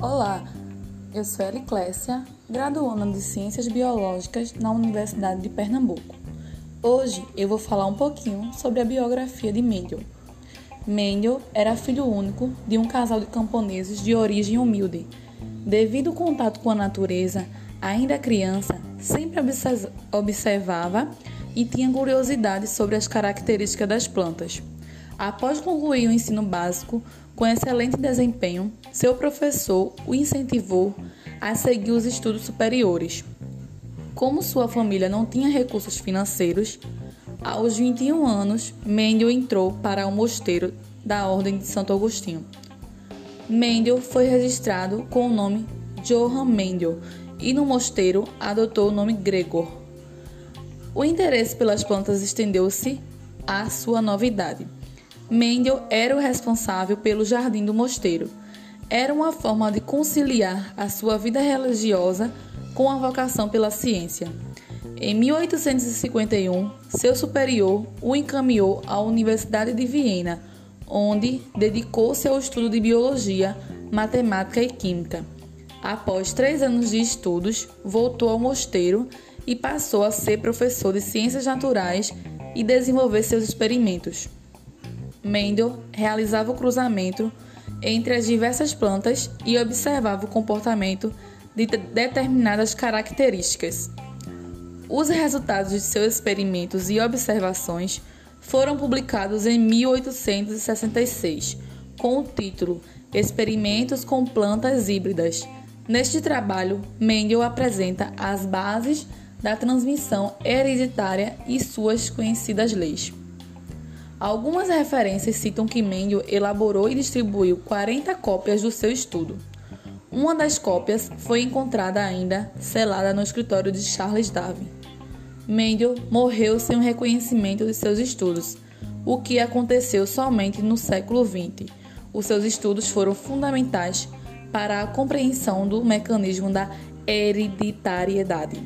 Olá, eu sou Clécia, graduanda de Ciências Biológicas na Universidade de Pernambuco. Hoje eu vou falar um pouquinho sobre a biografia de Mendel. Mendel era filho único de um casal de camponeses de origem humilde. Devido ao contato com a natureza, ainda criança, sempre observava e tinha curiosidade sobre as características das plantas. Após concluir o ensino básico com excelente desempenho, seu professor o incentivou a seguir os estudos superiores. Como sua família não tinha recursos financeiros, aos 21 anos, Mendel entrou para o mosteiro da Ordem de Santo Agostinho. Mendel foi registrado com o nome Johann Mendel e no mosteiro adotou o nome Gregor. O interesse pelas plantas estendeu-se à sua nova idade. Mendel era o responsável pelo jardim do mosteiro. Era uma forma de conciliar a sua vida religiosa com a vocação pela ciência. Em 1851, seu superior o encaminhou à Universidade de Viena, onde dedicou-se ao estudo de biologia, matemática e química. Após três anos de estudos, voltou ao mosteiro e passou a ser professor de ciências naturais e desenvolver seus experimentos. Mendel realizava o cruzamento entre as diversas plantas e observava o comportamento de determinadas características. Os resultados de seus experimentos e observações foram publicados em 1866, com o título Experimentos com plantas híbridas. Neste trabalho, Mendel apresenta as bases da transmissão hereditária e suas conhecidas leis. Algumas referências citam que Mendel elaborou e distribuiu 40 cópias do seu estudo. Uma das cópias foi encontrada ainda selada no escritório de Charles Darwin. Mendel morreu sem o reconhecimento de seus estudos, o que aconteceu somente no século XX. Os seus estudos foram fundamentais para a compreensão do mecanismo da hereditariedade.